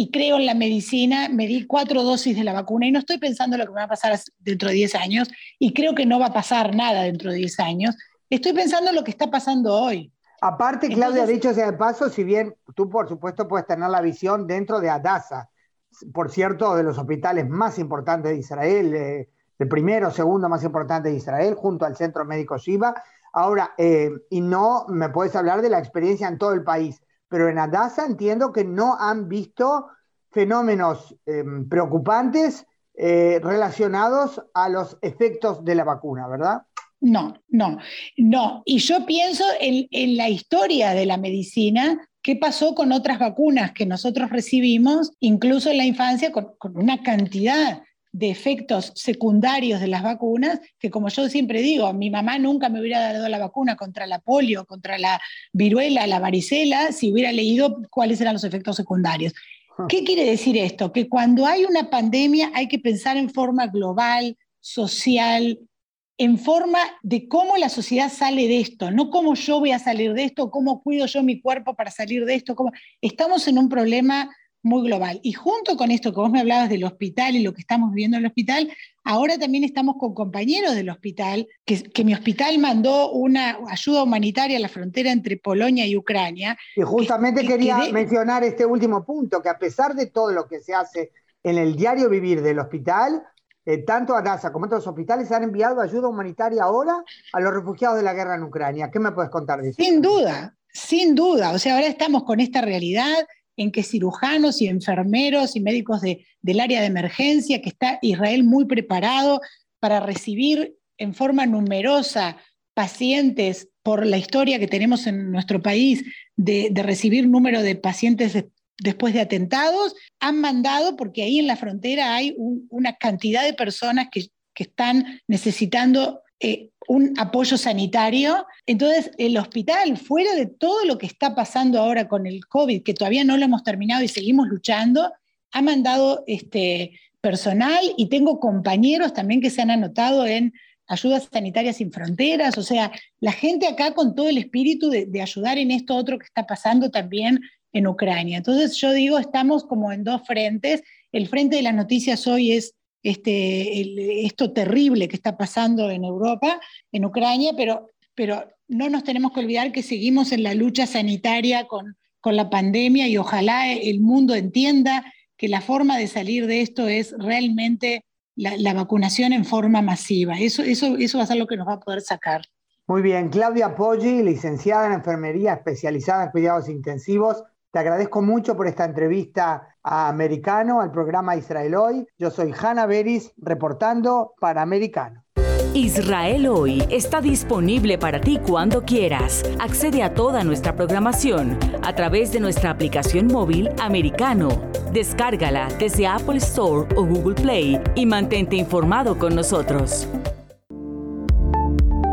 y creo en la medicina, me di cuatro dosis de la vacuna y no estoy pensando lo que me va a pasar dentro de 10 años y creo que no va a pasar nada dentro de 10 años. Estoy pensando en lo que está pasando hoy. Aparte, Claudia, dicho sea de paso, si bien tú por supuesto puedes tener la visión dentro de Adasa, por cierto, de los hospitales más importantes de Israel, eh, el primero o segundo más importante de Israel, junto al Centro Médico Shiva. Ahora, eh, y no me puedes hablar de la experiencia en todo el país, pero en Adasa entiendo que no han visto fenómenos em, preocupantes eh, relacionados a los efectos de la vacuna, ¿verdad? No, no, no. Y yo pienso en, la historia de la medicina, qué pasó con otras vacunas que nosotros recibimos, incluso en la infancia, con, una cantidad de efectos secundarios de las vacunas, que como yo siempre digo, mi mamá nunca me hubiera dado la vacuna contra la polio, contra la viruela, la varicela, si hubiera leído cuáles eran los efectos secundarios. Ah. ¿Qué quiere decir esto? Que cuando hay una pandemia hay que pensar en forma global, social, en forma de cómo la sociedad sale de esto, no cómo yo voy a salir de esto, cómo cuido yo mi cuerpo para salir de esto. Cómo... Estamos en un problema muy global. Y junto con esto que vos me hablabas del hospital y lo que estamos viviendo en el hospital, ahora también estamos con compañeros del hospital, que, mi hospital mandó una ayuda humanitaria a la frontera entre Polonia y Ucrania. Y justamente quería mencionar este último punto, que a pesar de todo lo que se hace en el diario vivir del hospital, eh, tanto a NASA como a otros hospitales han enviado ayuda humanitaria ahora a los refugiados de la guerra en Ucrania. ¿Qué me puedes contar de eso? Sin duda, sin duda. O sea, ahora estamos con esta realidad en que cirujanos y enfermeros y médicos del área de emergencia, que está Israel muy preparado para recibir en forma numerosa pacientes por la historia que tenemos en nuestro país de, de recibir número de pacientes después de atentados, han mandado, porque ahí en la frontera hay una cantidad de personas que, están necesitando eh, un apoyo sanitario. Entonces, el hospital, fuera de todo lo que está pasando ahora con el COVID, que todavía no lo hemos terminado y seguimos luchando, ha mandado este, personal y tengo compañeros también que se han anotado en ayudas sanitarias sin fronteras, o sea, la gente acá con todo el espíritu de, de ayudar en esto otro que está pasando también en Ucrania. Entonces yo digo, estamos como en dos frentes. El frente de las noticias hoy es este, esto terrible que está pasando en Europa, en Ucrania, pero, pero no nos tenemos que olvidar que seguimos en la lucha sanitaria con, con la pandemia y ojalá el mundo entienda que la forma de salir de esto es realmente la, vacunación en forma masiva. Eso, eso, eso va a ser lo que nos va a poder sacar. Muy bien, Claudia Poggi, licenciada en enfermería especializada en cuidados intensivos, te agradezco mucho por esta entrevista a Americano, al programa Israel Hoy. Yo soy Hanna Beris, reportando para Americano. Israel Hoy está disponible para ti cuando quieras. Accede a toda nuestra programación a través de nuestra aplicación móvil Americano. Descárgala desde Apple Store o Google Play y mantente informado con nosotros.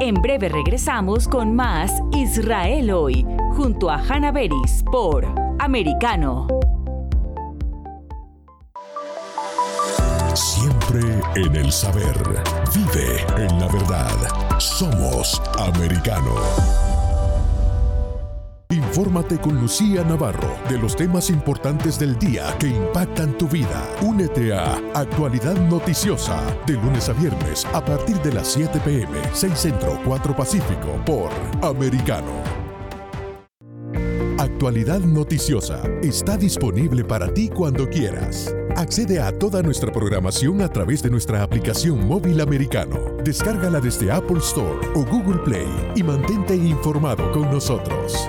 En breve regresamos con más Israel Hoy junto a Hanna Beris por Americano. Siempre en el saber. Vive en la verdad. Somos americano. Infórmate con Lucía Navarro de los temas importantes del día que impactan tu vida. Únete a Actualidad Noticiosa de lunes a viernes a partir de las 7 pm, 6 Centro, 4 Pacífico por Americano. Actualidad Noticiosa está disponible para ti cuando quieras. Accede a toda nuestra programación a través de nuestra aplicación móvil americano. Descárgala desde Apple Store o Google Play y mantente informado con nosotros.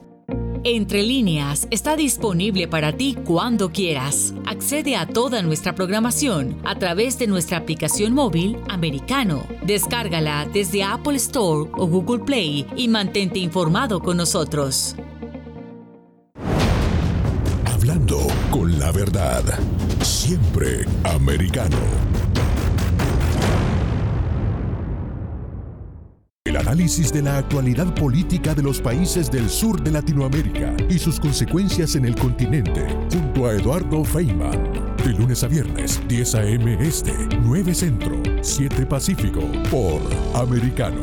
Entre líneas está disponible para ti cuando quieras. Accede a toda nuestra programación a través de nuestra aplicación móvil americano. Descárgala desde Apple Store o Google Play y mantente informado con nosotros. Hablando con la verdad. Siempre americano. Análisis de la actualidad política de los países del sur de Latinoamérica y sus consecuencias en el continente, junto a Eduardo Feynman. De lunes a viernes, 10 a.m. Este, 9 Centro, 7 Pacífico, por Americano.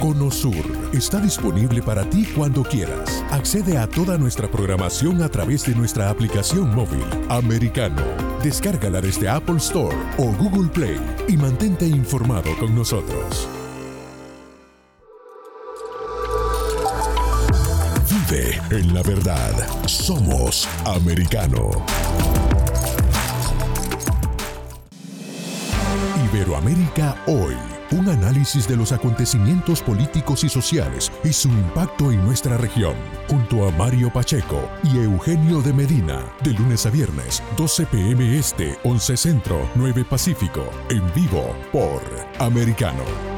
Cono Sur está disponible para ti cuando quieras. Accede a toda nuestra programación a través de nuestra aplicación móvil, Americano. Descárgala desde Apple Store o Google Play y mantente informado con nosotros. En la verdad. Somos Americano. Iberoamérica hoy. Un análisis de los acontecimientos políticos y sociales y su impacto en nuestra región. Junto a Mario Pacheco y Eugenio de Medina. De lunes a viernes, 12 p.m. Este, 11 Centro, 9 Pacífico. En vivo por Americano.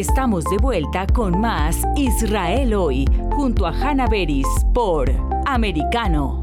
Estamos de vuelta con más Israel hoy, junto a Hanna Beris por Americano.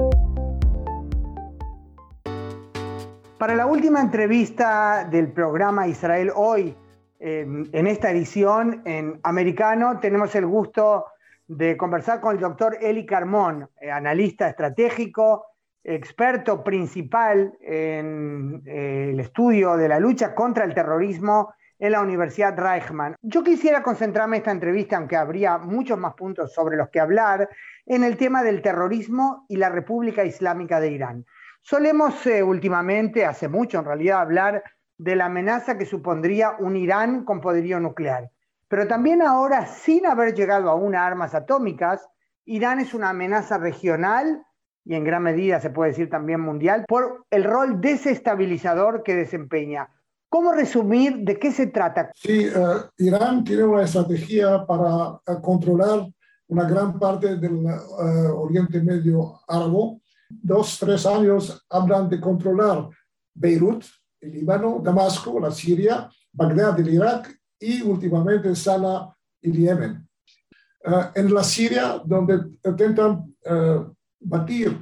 Para la última entrevista del programa Israel hoy, en esta edición en Americano, tenemos el gusto de conversar con el doctor Eli Carmón, eh, analista estratégico, experto principal en eh, el estudio de la lucha contra el terrorismo en la Universidad Reichman. Yo quisiera concentrarme esta entrevista, aunque habría muchos más puntos sobre los que hablar, en el tema del terrorismo y la República Islámica de Irán. Solemos eh, últimamente, hace mucho en realidad, hablar de la amenaza que supondría un Irán con poderío nuclear. Pero también ahora, sin haber llegado aún a armas atómicas, Irán es una amenaza regional y en gran medida se puede decir también mundial por el rol desestabilizador que desempeña. ¿Cómo resumir de qué se trata? Sí, uh, Irán tiene una estrategia para uh, controlar una gran parte del uh, Oriente Medio árabe. Dos, tres años hablan de controlar Beirut, el Líbano, Damasco, la Siria, Bagdad, el Irak y últimamente Sana y Yemen. en la Siria, donde intentan batir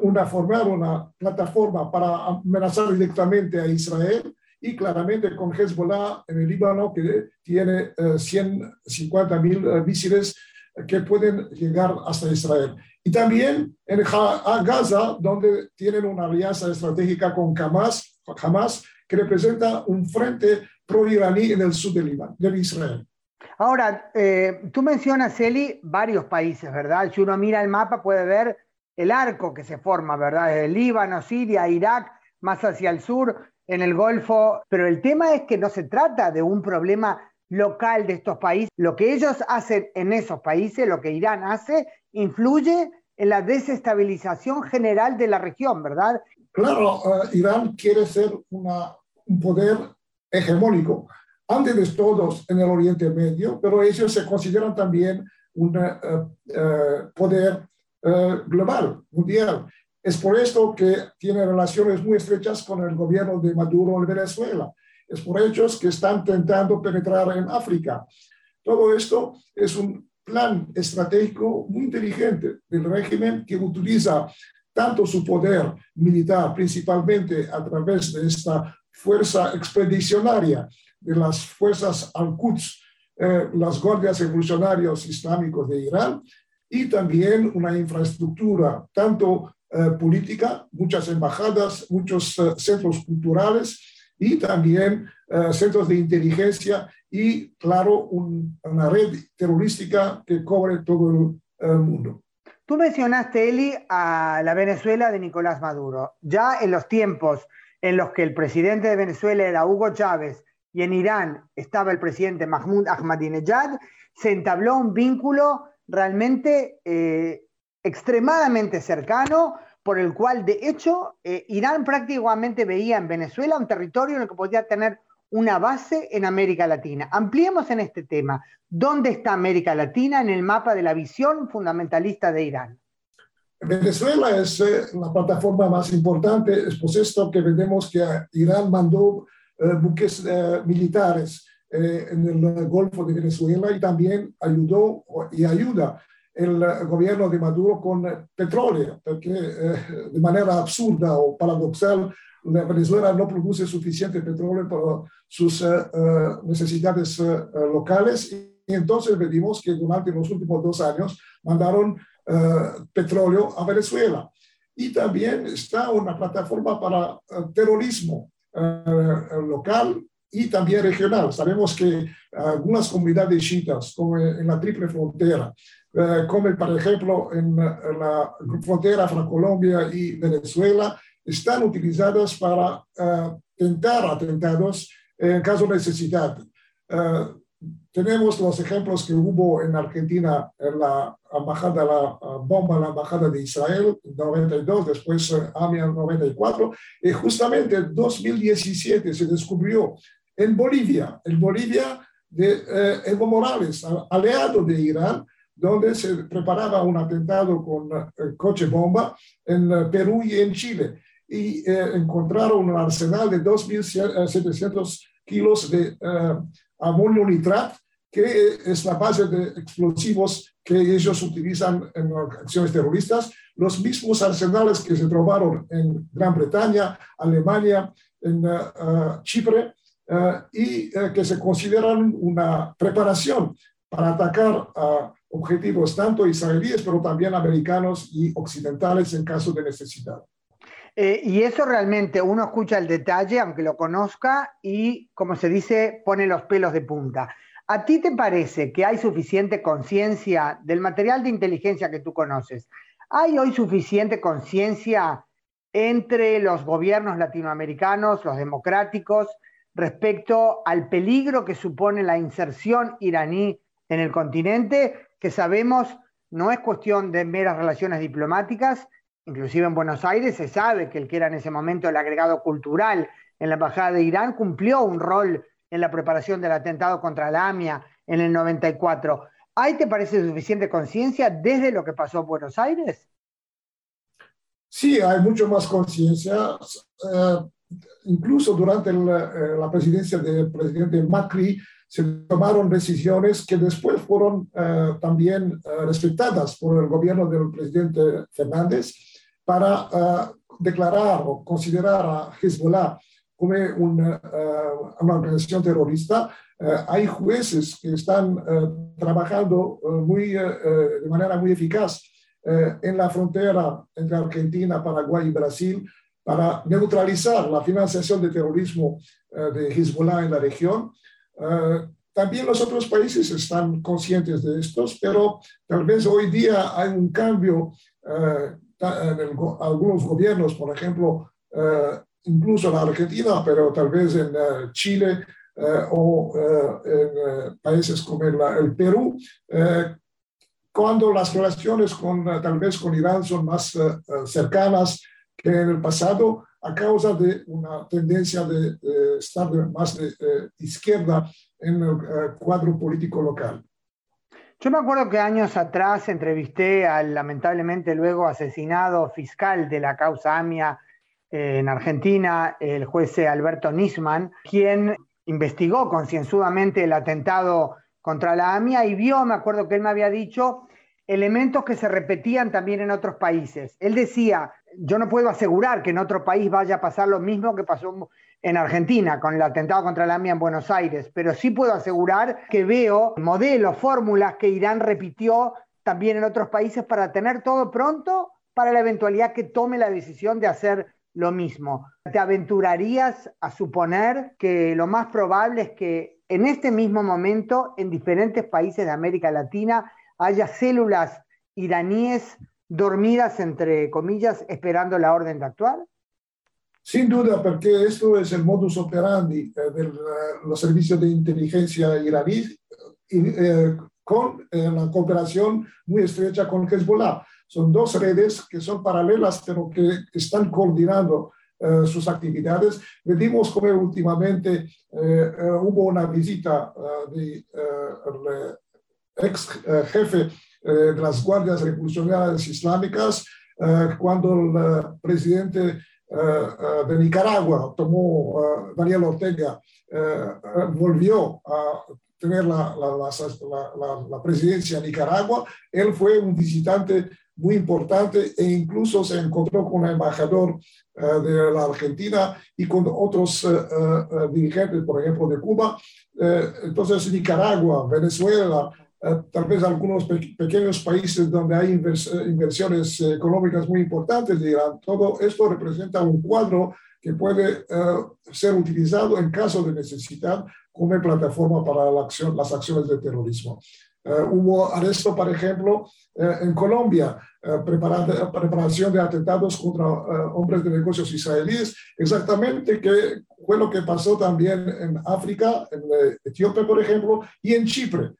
una, formar una plataforma para amenazar directamente a Israel, y claramente con Hezbollah en el Líbano que tiene 150 eh, mil eh, misiles que pueden llegar hasta Israel. Y también en Gaza, donde tienen una alianza estratégica con Hamas, Hamas que representa un frente pro-iraní en el sur del, Líbano, del Israel. Ahora, eh, tú mencionas, Eli, varios países, ¿verdad? Si uno mira el mapa puede ver el arco que se forma, ¿verdad? el Líbano, Siria, Irak, más hacia el sur, en el Golfo, pero el tema es que no se trata de un problema local de estos países. Lo que ellos hacen en esos países, lo que Irán hace, influye en la desestabilización general de la región, ¿verdad? Claro, eh, Irán quiere ser una, un poder hegemónico, antes de todos en el Oriente Medio, pero ellos se consideran también un eh, eh, poder global, mundial. Es por esto que tiene relaciones muy estrechas con el gobierno de Maduro en Venezuela. Es por ellos que están intentando penetrar en África. Todo esto es un plan estratégico muy inteligente del régimen que utiliza tanto su poder militar, principalmente a través de esta fuerza expedicionaria de las fuerzas Al-Quds, eh, las guardias revolucionarios islámicos de Irán, y también una infraestructura tanto política, muchas embajadas, muchos eh, centros culturales y también eh, centros de inteligencia y, claro, una red terrorística que cubre todo el mundo. Tú mencionaste, Eli, a la Venezuela de Nicolás Maduro. Ya en los tiempos en los que el presidente de Venezuela era Hugo Chávez y en Irán estaba el presidente Mahmoud Ahmadinejad, se entabló un vínculo realmente extremadamente cercano, por el cual, de hecho, eh, Irán prácticamente veía en Venezuela un territorio en el que podía tener una base en América Latina. Ampliemos en este tema. ¿Dónde está América Latina en el mapa de la visión fundamentalista de Irán? Venezuela es la plataforma más importante, es por esto que vemos que Irán mandó buques militares en el Golfo de Venezuela y también ayudó y ayuda el gobierno de Maduro con petróleo, porque de manera absurda o paradoxal Venezuela no produce suficiente petróleo para sus eh, eh, necesidades eh, locales y entonces vimos que durante los últimos dos años mandaron petróleo a Venezuela. Y también está una plataforma para terrorismo local y también regional. Sabemos que algunas comunidades chiitas, como en la triple frontera, como por ejemplo en la frontera entre Colombia y Venezuela, están utilizadas para uh, tentar atentados en caso de necesidad. Uh, tenemos los ejemplos que hubo en Argentina en la embajada, la uh, bomba en la embajada de Israel en 92, después uh, AMIA en 94, y justamente en 2017 se descubrió en Bolivia, en Bolivia de uh, Evo Morales, aliado de Irán, donde se preparaba un atentado con coche bomba en Perú y en Chile. Y eh, encontraron un arsenal de 2.700 kilos de eh, amonio nitrat, que es la base de explosivos que ellos utilizan en acciones terroristas, los mismos arsenales que se trovaron en Gran Bretaña, Alemania, en uh, Chipre, uh, y que se consideran una preparación para atacar a objetivos tanto israelíes, pero también americanos y occidentales en caso de necesidad. Eh, y eso realmente uno escucha el detalle, aunque lo conozca, y como se dice, pone los pelos de punta. ¿A ti te parece que hay suficiente conciencia del material de inteligencia que tú conoces? ¿Hay hoy suficiente conciencia entre los gobiernos latinoamericanos, los democráticos, respecto al peligro que supone la inserción iraní en el continente, que sabemos no es cuestión de meras relaciones diplomáticas, inclusive en Buenos Aires se sabe que el que era en ese momento el agregado cultural en la Embajada de Irán cumplió un rol en la preparación del atentado contra la AMIA en el 94. ¿Hay, te parece, suficiente conciencia desde lo que pasó en Buenos Aires? Sí, hay mucho más conciencia. Eh, incluso durante eh, la presidencia del presidente Macri se tomaron decisiones que después fueron eh, también respetadas por el gobierno del presidente Fernández para uh, declarar o considerar a Hezbollah como una, organización terrorista, hay jueces que están trabajando muy, de manera muy eficaz en la frontera entre Argentina, Paraguay y Brasil para neutralizar la financiación de terrorismo de Hezbollah en la región. También los otros países están conscientes de estos, pero tal vez hoy día hay un cambio en algunos gobiernos, por ejemplo, eh, incluso en Argentina, pero tal vez en eh, Chile eh, o en países como el, Perú, cuando las relaciones con, tal vez con Irán son más cercanas que en el pasado a causa de una tendencia de, de estar más de izquierda en el cuadro político local. Yo me acuerdo que años atrás entrevisté al lamentablemente luego asesinado fiscal de la causa AMIA eh, en Argentina, el juez Alberto Nisman, quien investigó concienzudamente el atentado contra la AMIA y vio, me acuerdo que él me había dicho, elementos que se repetían también en otros países. Él decía, yo no puedo asegurar que en otro país vaya a pasar lo mismo que pasó en Argentina con el atentado contra la AMIA en Buenos Aires, pero sí puedo asegurar que veo modelos, fórmulas que Irán repitió también en otros países para tener todo pronto para la eventualidad que tome la decisión de hacer lo mismo. ¿Te aventurarías a suponer que lo más probable es que en este mismo momento en diferentes países de América Latina haya células iraníes dormidas, entre comillas, esperando la orden de actuar? Sin duda, porque esto es el modus operandi eh, de los servicios de inteligencia iraní eh, con eh, la cooperación muy estrecha con Hezbollah. Son dos redes que son paralelas, pero que están coordinando sus actividades. Vimos como últimamente hubo una visita del ex jefe de las Guardias Revolucionarias Islámicas cuando el presidente de Nicaragua tomó, Daniel Ortega, volvió a tener la, la, la, presidencia de Nicaragua, él fue un visitante muy importante e incluso se encontró con el embajador eh, de la Argentina y con otros eh, eh, dirigentes, por ejemplo, de Cuba. entonces, Nicaragua, Venezuela, tal vez algunos pequeños países donde hay inversiones económicas muy importantes de Irán. Todo esto representa un cuadro que puede ser utilizado en caso de necesidad como plataforma para la acción, las acciones de terrorismo. Uh, hubo arresto, por ejemplo, uh, en Colombia, uh, preparación de atentados contra hombres de negocios israelíes, exactamente que fue lo que pasó también en África, en Etiopía, por ejemplo, y en Chipre.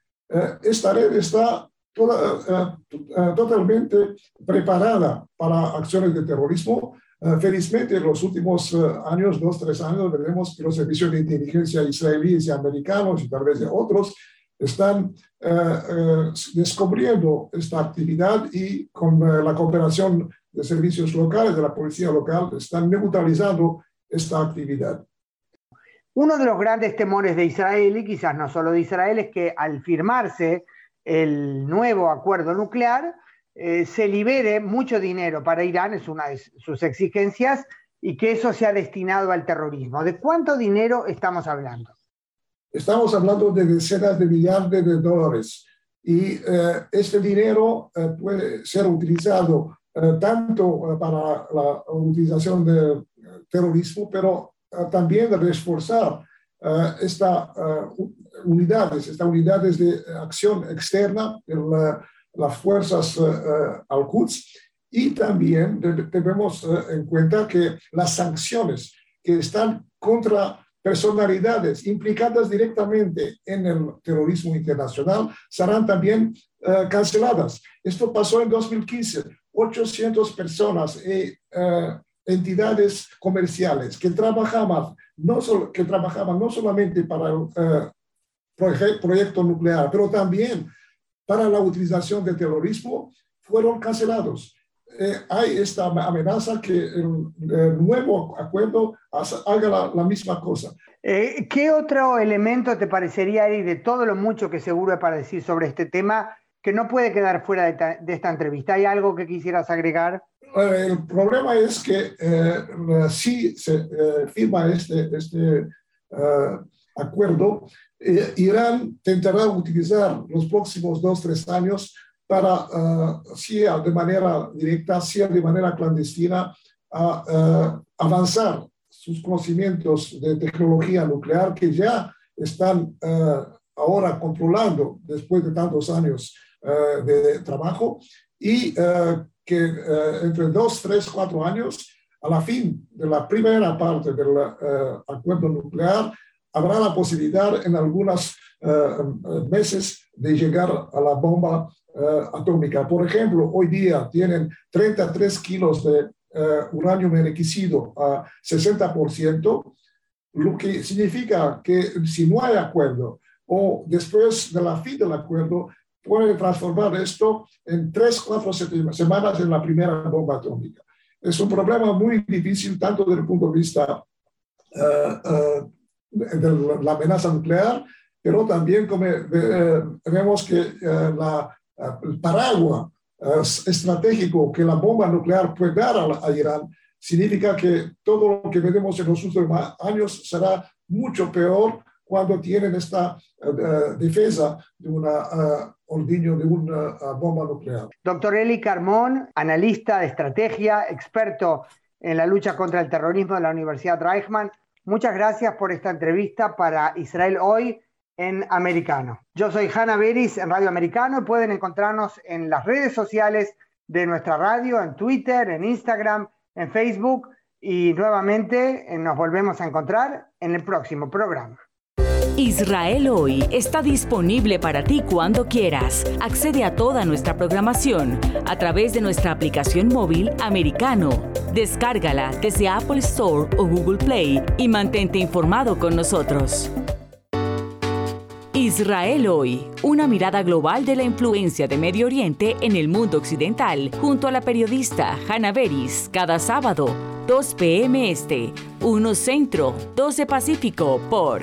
Esta red está toda, totalmente preparada para acciones de terrorismo. felizmente, en los últimos años, dos, tres años, veremos que los servicios de inteligencia israelíes y americanos y tal vez otros están eh, eh, descubriendo esta actividad y con eh, la cooperación de servicios locales, de la policía local, están neutralizando esta actividad. Uno de los grandes temores de Israel, y quizás no solo de Israel, es que al firmarse el nuevo acuerdo nuclear, se libere mucho dinero para Irán, es una de sus exigencias, y que eso sea destinado al terrorismo. ¿De cuánto dinero estamos hablando? Estamos hablando de decenas de millones de dólares y eh, este dinero eh, puede ser utilizado eh, tanto para la utilización del terrorismo, pero también reforzar estas unidades, estas unidades de acción externa las fuerzas al-Quds y también debemos en cuenta que las sanciones que están contra personalidades implicadas directamente en el terrorismo internacional serán también eh, canceladas. Esto pasó en 2015. 800 personas y eh, entidades comerciales que trabajaban no, que trabajaban no solamente para el eh, proyecto nuclear, pero también para la utilización del terrorismo, fueron cancelados. Eh, hay esta amenaza que el, nuevo acuerdo haga la, misma cosa. Eh, ¿Qué otro elemento te parecería, Eric, de todo lo mucho que seguro hay para decir sobre este tema, que no puede quedar fuera de, esta entrevista? ¿Hay algo que quisieras agregar? Eh, el problema es que si se firma este, este acuerdo, Irán intentará utilizar los próximos dos, tres años para, uh, sea de manera directa, sea de manera clandestina, avanzar sus conocimientos de tecnología nuclear que ya están ahora controlando después de tantos años de trabajo y que entre dos, tres, cuatro años, a la fin de la primera parte del acuerdo nuclear, habrá la posibilidad en algunos meses de llegar a la bomba atómica. Por ejemplo, hoy día tienen 33 kilos de uranio enriquecido a 60%, lo que significa que si no hay acuerdo o después de la fin del acuerdo, puede transformar esto en tres, cuatro semanas en la primera bomba atómica. Es un problema muy difícil tanto desde el punto de vista uh, de la amenaza nuclear, pero también como, vemos que la el paraguas estratégico que la bomba nuclear puede dar a, Irán, significa que todo lo que veremos en los últimos años será mucho peor cuando tienen esta eh, defensa de una uh, ordiño de una bomba nuclear. Doctor Eli Carmón, analista de estrategia, experto en la lucha contra el terrorismo de la Universidad Reichman, muchas gracias por esta entrevista para Israel Hoy en Americano. Yo soy Hanna Beris en Radio Americano y pueden encontrarnos en las redes sociales de nuestra radio, en Twitter, en Instagram, en Facebook y nuevamente nos volvemos a encontrar en el próximo programa. Israel hoy está disponible para ti cuando quieras. Accede a toda nuestra programación a través de nuestra aplicación móvil americano. Descárgala desde Apple Store o Google Play y mantente informado con nosotros. Israel hoy, una mirada global de la influencia de Medio Oriente en el mundo occidental, junto a la periodista Hannah Beris, cada sábado, 2 p.m. Este, 1 Centro, 12 Pacífico, por